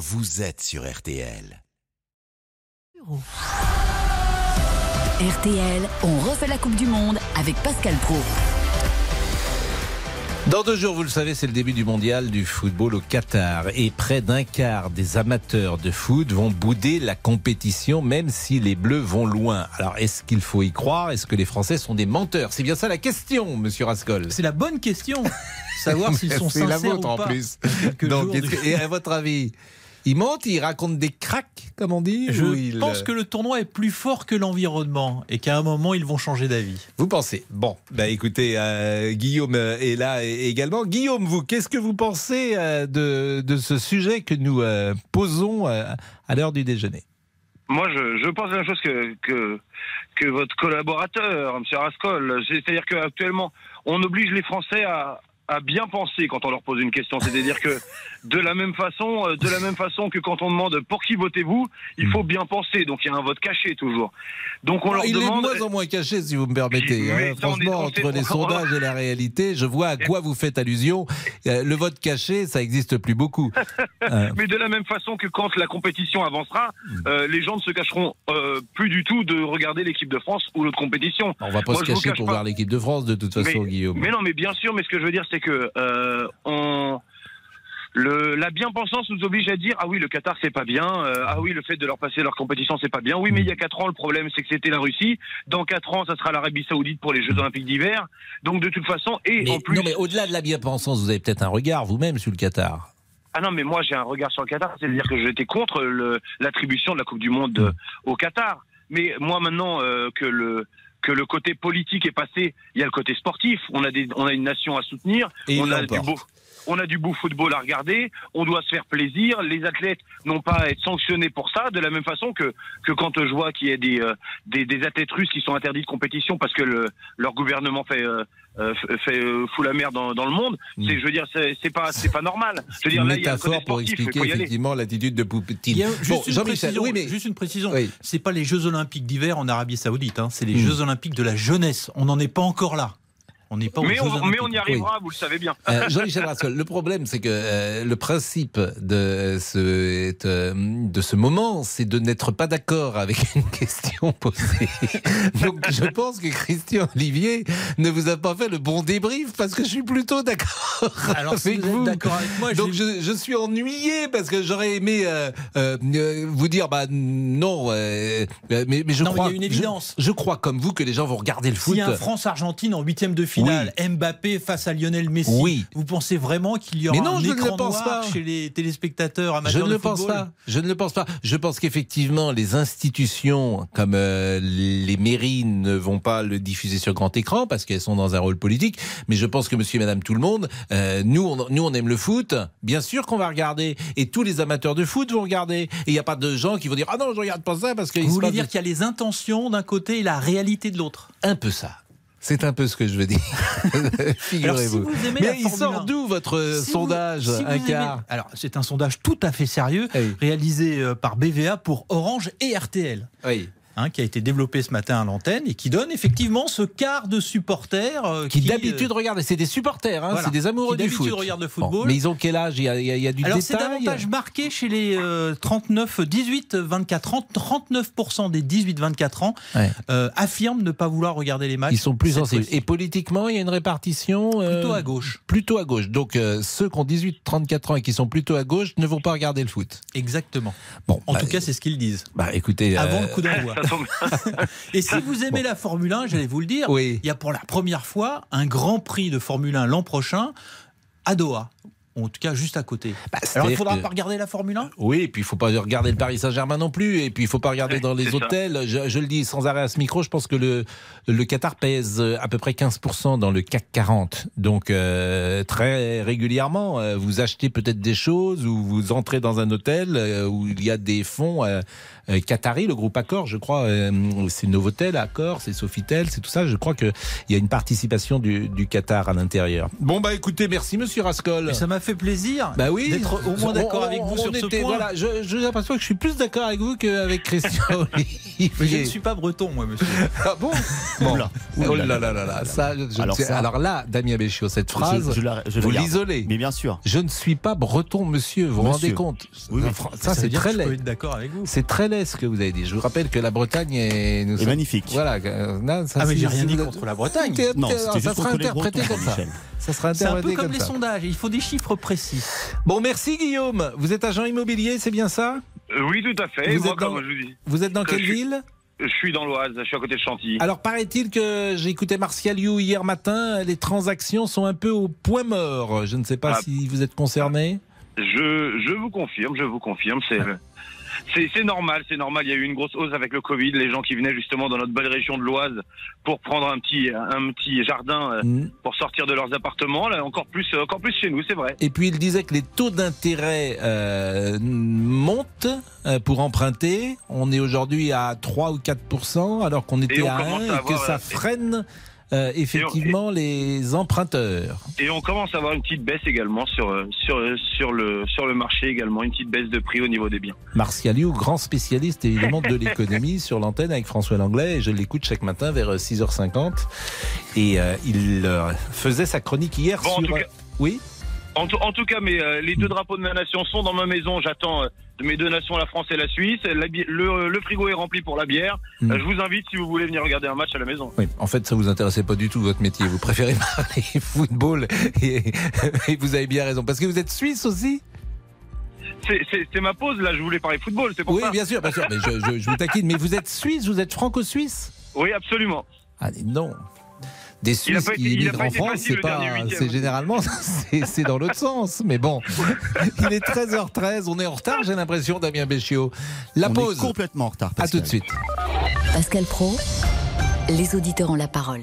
vous êtes sur RTL. RTL, on refait la Coupe du Monde avec Pascal Pro. Dans deux jours, vous le savez, c'est le début du mondial du football au Qatar. Et près d'un quart des amateurs de foot vont bouder la compétition, même si les Bleus vont loin. Alors, est-ce qu'il faut y croire? Est-ce que les Français sont des menteurs? C'est bien ça la question, monsieur Rascol. C'est la bonne question. Savoir s'ils sont C'est la sincères vôtre ou en pas. plus. Quelques Donc, et à votre avis, ils mentent, ils racontent des cracks, comme on dit Je pense que le tournoi est plus fort que l'environnement et qu'à un moment ils vont changer d'avis. Vous pensez? Bon, bah écoutez, euh, Guillaume euh, est là également. Guillaume, vous, qu'est-ce que vous pensez euh, de, de ce sujet que nous euh, posons euh, à l'heure du déjeuner? Moi, je, je pense la même chose que, que, que votre collaborateur, M. Rascol. C'est-à-dire qu'actuellement, on oblige les Français à, à bien penser quand on leur pose une question. C'est-à-dire que de la même façon, euh, de la même façon que quand on demande pour qui votez-vous, il faut bien penser. Donc il y a un vote caché toujours. Donc on leur Il est demande. de moins en moins caché, si vous me permettez. Hein. est- Franchement, entre les on- sondages et la réalité, je vois à quoi vous faites allusion. Euh, Le vote caché, ça n'existe plus beaucoup. Euh, Mais de la même façon que quand la compétition avancera, euh, les gens ne se cacheront euh, plus du tout de regarder l'équipe de France ou l'autre compétition. on va pas Moi, se cacher cache pour pas. voir l'équipe de France, de toute façon, mais, Guillaume. mais non, mais bien sûr, mais ce que je veux dire, c'est que euh, on. Le, la bien-pensance nous oblige à dire ah oui le Qatar c'est pas bien euh, ah oui le fait de leur passer leur compétition c'est pas bien oui mais il y a quatre ans le problème c'est que c'était la Russie dans quatre ans ça sera l'Arabie Saoudite pour les Jeux Olympiques d'hiver donc de toute façon et Mais, en plus non, mais au-delà de la bien-pensance, vous avez peut-être un regard vous-même sur le Qatar. ah non mais moi j'ai un regard sur le Qatar c'est-à-dire que j'étais contre l'attribution de la Coupe du Monde euh, au Qatar mais moi maintenant euh, que le que le côté politique est passé, il y a le côté sportif. On a des, on a une nation à soutenir. Et on a du beau, on a du beau football à regarder. On doit se faire plaisir. Les athlètes n'ont pas à être sanctionnés pour ça. De la même façon que que quand je vois qu'il y a des, euh, des des athlètes russes qui sont interdits de compétition parce que le, leur gouvernement fait euh, euh, fait euh, fout la merde dans, dans le monde. Mm. C'est, je veux dire, c'est, c'est pas c'est pas normal. Je veux dire, Une là, il y a le côté métaphore pour expliquer effectivement l'attitude de Poupetine. Il y a juste, Bon, une précision, oui, mais juste une précision. Oui. C'est pas les Jeux Olympiques d'hiver en Arabie Saoudite, hein, c'est les Mm. Jeux Olympiques de la jeunesse. On n'en est pas encore là. On n'est pas aux Mais on, mais on y arrivera, vous le savez bien. Euh, Jean-Michel Rascol, le problème, c'est que euh, le principe de ce, de, de ce moment, c'est de n'être pas d'accord avec une question posée. Donc, je pense que Christian Olivier ne vous a pas fait le bon débrief parce que je suis plutôt d'accord Alors, si avec vous vous. d'accord avec moi, je Donc je, je suis ennuyé parce que j'aurais aimé euh, euh, euh, vous dire bah non euh, mais, mais je Non, mais il y a crois une je- évidence. Je, crois comme vous que les gens vont regarder le foot. S'il y a un France-Argentine en huitième de finale, Mbappé face à Lionel Messi, Oui. vous pensez vraiment qu'il y aura Mais non, un je ne écran le pense noir pas. chez les téléspectateurs Je amateurs ne de le pense pas. Je ne le pense pas. Je pense qu'effectivement, les institutions comme euh, les mairies ne vont pas le diffuser sur grand écran parce qu'elles sont dans un rôle politique. Mais je pense que Monsieur et Madame tout le monde, euh, nous, on, nous, on aime le foot. Bien sûr qu'on va regarder, et tous les amateurs de foot vont regarder. Et il n'y a pas de gens qui vont dire ah non, je regarde pas ça parce que Vous voulez dire qu'il y a les intentions d'un côté et la réalité de l'autre? Un peu ça. C'est un peu ce que je veux dire. Figurez-vous. Si Mais il sort 1, d'où votre Si vous- sondage si Un aimez- quart Alors, c'est un sondage tout à fait sérieux, Oui. réalisé euh, par BVA pour Orange et RTL. Oui. Hein, qui a été développé ce matin à l'antenne et qui donne effectivement ce quart de supporters euh, Qui euh, d'habitude regardent, c'est des supporters, hein, voilà, c'est des amoureux qui du foot. regardent le Bon, football. mais ils ont quel âge? Il y a, il y a- il y a du Alors c'est détail davantage marqué chez les euh, 39, 18, 24 ans. 39% des 18-24 ans Ouais. euh, affirment ne pas vouloir regarder les matchs. Ils sont plus sensibles. Et politiquement, il y a une répartition euh, Plutôt à gauche. Plutôt à gauche. Donc euh, ceux qui ont 18-34 ans et qui sont plutôt à gauche ne vont pas regarder le foot. Exactement. Bon, En bah, tout cas, c'est ce qu'ils disent. bah, écoutez, Avant euh, le coup d'envoi. Ça tombe- Et si vous aimez la Formule 1, j'allais vous le dire, oui. il y a pour la première fois un Grand Prix de Formule 1 l'an prochain à Doha. En tout cas, juste à côté. Bah, Alors, il ne faudra que- pas regarder la Formule 1 Oui, et puis il faut pas regarder le Paris Saint-Germain non plus, et puis il faut pas regarder dans les hôtels. Je, je le dis sans arrêt à ce micro, je pense que le, le Qatar pèse à peu près 15% dans le CAC 40. Donc euh, très régulièrement, euh, vous achetez peut-être des choses ou vous entrez dans un hôtel euh, où il y a des fonds euh, euh, qataris, le groupe Accor, je crois, euh, c'est Novotel, Accor, c'est Sofitel, c'est tout ça. Je crois qu'il y a une participation du, du Qatar à l'intérieur. Bon bah écoutez, merci Monsieur Rascol. Et ça m'a fait fait plaisir Bah oui. d'être au moins d'accord avec vous on sur ce était- point. Voilà, je, je que je suis plus d'accord avec vous qu'avec Christian je ne suis pas breton, moi, monsieur. Ah bon. Oh là là là là, ça, je Alors sais- ça- alors là, Damien Béchiot, cette phrase, Je- je la- je la vous l'isolez. Mais bien sûr. Je ne suis pas breton, monsieur, vous vous rendez compte Oui, Ça, Ça, c'est très laid. être d'accord avec vous. C'est très laid ce que vous avez dit. Je vous rappelle que la Bretagne est. Nous sommes- magnifique. Voilà. euh, non, ça, Ah, mais j'ai rien dit contre la Bretagne. Non, ça sera interprété comme ça. Ça sera C'est un peu interprété comme comme les ça. sondages, il faut des chiffres précis. Bon, merci Guillaume. Vous êtes agent immobilier, c'est bien ça? Euh, Oui, tout à fait. Vous Moi, êtes dans- comme je vous dis, Vous êtes dans Euh, quelle suis- ville? Je suis dans l'Oise, je suis à côté de Chantilly. Alors, paraît-il que j'ai écouté Martial You hier matin, les transactions sont un peu au point mort. Je ne sais pas Ah. si vous êtes concerné. Je, je vous confirme, je vous confirme, c'est c'est c'est normal, c'est normal. Il y a eu une grosse hausse avec le Covid, les gens qui venaient justement dans notre belle région de l'Oise pour prendre un petit un petit jardin euh, Mm. pour sortir de leurs appartements. Là, encore plus encore plus chez nous, c'est vrai. Et puis il disait que les taux d'intérêt euh, montent euh, pour emprunter. On est aujourd'hui à 3 ou 4% alors qu'on était on à 1 commence et que ça euh, freine euh, effectivement les emprunteurs. Et on commence à avoir une petite baisse également sur euh, sur euh, sur le sur le marché également, une petite baisse de prix au niveau des biens. Martial grand spécialiste évidemment de l'économie sur l'antenne avec François Langlais. Et je l'écoute chaque matin vers 6h50. Et euh, il euh, faisait sa chronique hier Bon, sur... Oui? En, tout- en tout cas, mais euh, les deux drapeaux de ma nation sont dans ma maison. J'attends euh, de mes deux nations, la France et la Suisse. La le, le frigo est rempli pour la bière. Mm. Euh, je vous invite si vous voulez venir regarder un match à la maison. Oui, en fait, ça vous intéressait pas du tout votre métier. Vous préférez parler football et, et vous avez bien raison. Parce que vous êtes suisse aussi? C'est- ma pause là. Je voulais parler football. C'est pour Oui, ça. bien sûr, bien sûr. Mais je, je- je vous taquine. Mais vous êtes suisse, vous êtes franco-suisse? Oui, absolument. Ah non. Des Suisses été- qui pas en France, c'est pas, c'est généralement, c'est dans l'autre sens. Mais bon, il est 13h13, on est en retard, j'ai l'impression, Damien Béchiot. La On pause. est complètement en retard. À tout de suite. Pascal Pro, les auditeurs ont la parole.